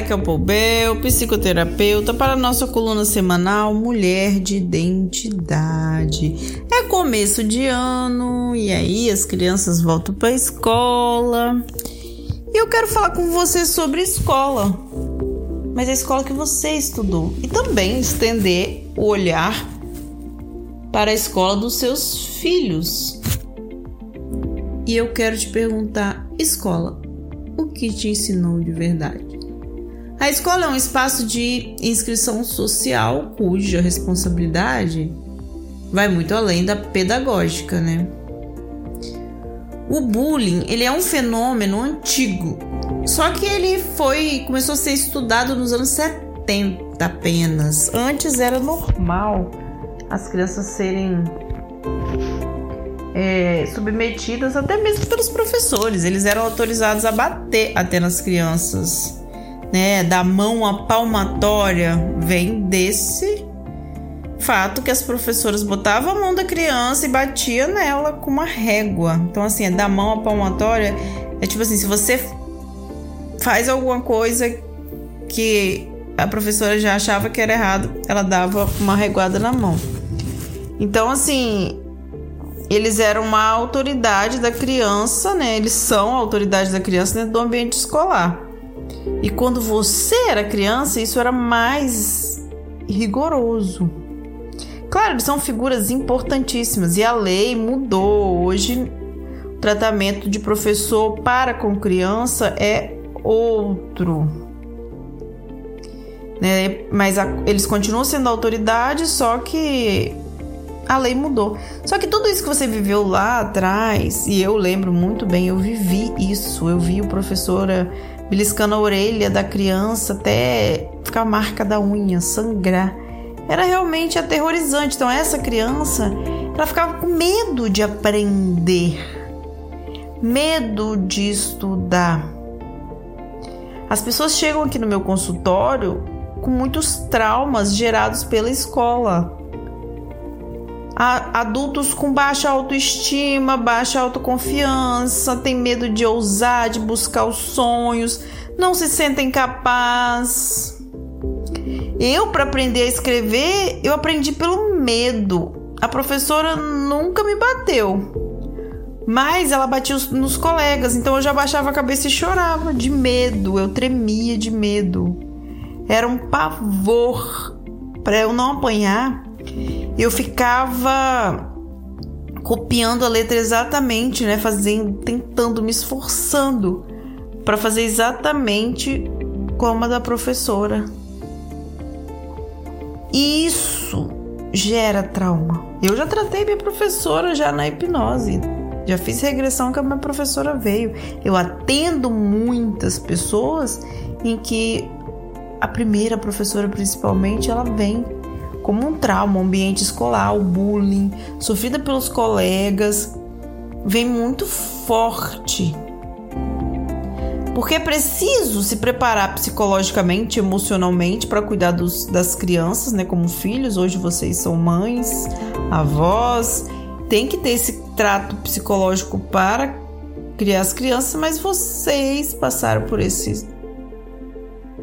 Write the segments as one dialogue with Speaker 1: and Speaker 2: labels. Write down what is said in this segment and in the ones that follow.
Speaker 1: Raquel Poubel, psicoterapeuta, para nossa coluna semanal Mulher de Identidade. É começo de ano e aí as crianças voltam para a escola. E eu quero falar com você sobre escola, mas a escola que você estudou e também estender o olhar para a escola dos seus filhos. E eu quero te perguntar: escola, o que te ensinou de verdade? A escola é um espaço de inscrição social cuja responsabilidade vai muito além da pedagógica, né? O bullying, ele é um fenômeno antigo. Só que ele foi começou a ser estudado nos anos 70 apenas. Antes era normal as crianças serem é, submetidas até mesmo pelos professores. Eles eram autorizados a bater até nas crianças né, da mão à palmatória vem desse fato que as professoras botavam a mão da criança e batia nela com uma régua. Então assim, é da mão à palmatória é tipo assim, se você faz alguma coisa que a professora já achava que era errado, ela dava uma reguada na mão. Então assim, eles eram uma autoridade da criança, né? Eles são a autoridade da criança dentro do ambiente escolar. E quando você era criança, isso era mais rigoroso. Claro, são figuras importantíssimas e a lei mudou. Hoje, o tratamento de professor para com criança é outro. Né? Mas a, eles continuam sendo autoridade, só que a lei mudou. Só que tudo isso que você viveu lá atrás, e eu lembro muito bem, eu vivi isso. Eu vi o professora beliscando a orelha da criança até ficar a marca da unha, sangrar. Era realmente aterrorizante. Então, essa criança, ela ficava com medo de aprender, medo de estudar. As pessoas chegam aqui no meu consultório com muitos traumas gerados pela escola adultos com baixa autoestima, baixa autoconfiança, têm medo de ousar, de buscar os sonhos, não se sentem capazes. Eu, para aprender a escrever, eu aprendi pelo medo. A professora nunca me bateu, mas ela batia nos colegas, então eu já baixava a cabeça e chorava de medo, eu tremia de medo. Era um pavor para eu não apanhar eu ficava copiando a letra exatamente, né, fazendo, tentando, me esforçando para fazer exatamente como a da professora. E isso gera trauma. Eu já tratei minha professora já na hipnose. Já fiz regressão que a minha professora veio. Eu atendo muitas pessoas em que a primeira professora principalmente ela vem como um trauma, o ambiente escolar, o bullying, sofrida pelos colegas, vem muito forte. Porque é preciso se preparar psicologicamente, emocionalmente para cuidar dos, das crianças, né, como filhos. Hoje vocês são mães, avós, tem que ter esse trato psicológico para criar as crianças, mas vocês passaram por esse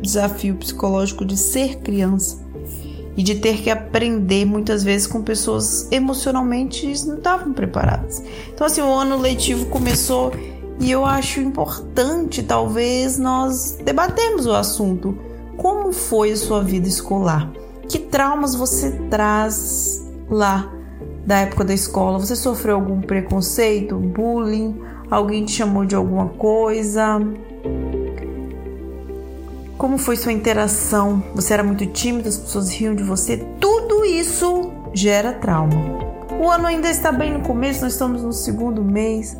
Speaker 1: desafio psicológico de ser criança e de ter que aprender muitas vezes com pessoas emocionalmente não estavam preparadas. Então, assim, o ano letivo começou e eu acho importante, talvez, nós debatermos o assunto. Como foi a sua vida escolar? Que traumas você traz lá da época da escola? Você sofreu algum preconceito, bullying? Alguém te chamou de alguma coisa? Como foi sua interação? Você era muito tímido, as pessoas riam de você? Tudo isso gera trauma. O ano ainda está bem no começo, nós estamos no segundo mês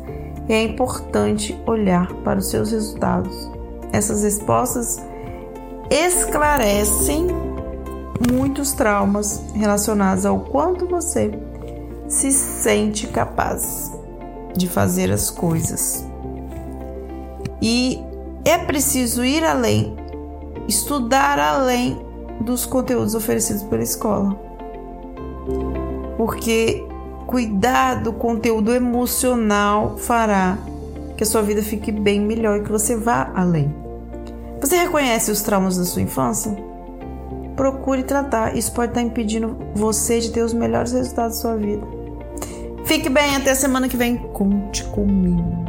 Speaker 1: e é importante olhar para os seus resultados. Essas respostas esclarecem muitos traumas relacionados ao quanto você se sente capaz de fazer as coisas. E é preciso ir além estudar além dos conteúdos oferecidos pela escola. Porque cuidar do conteúdo emocional fará que a sua vida fique bem melhor e que você vá além. Você reconhece os traumas da sua infância? Procure tratar. Isso pode estar impedindo você de ter os melhores resultados da sua vida. Fique bem, até a semana que vem. Conte comigo.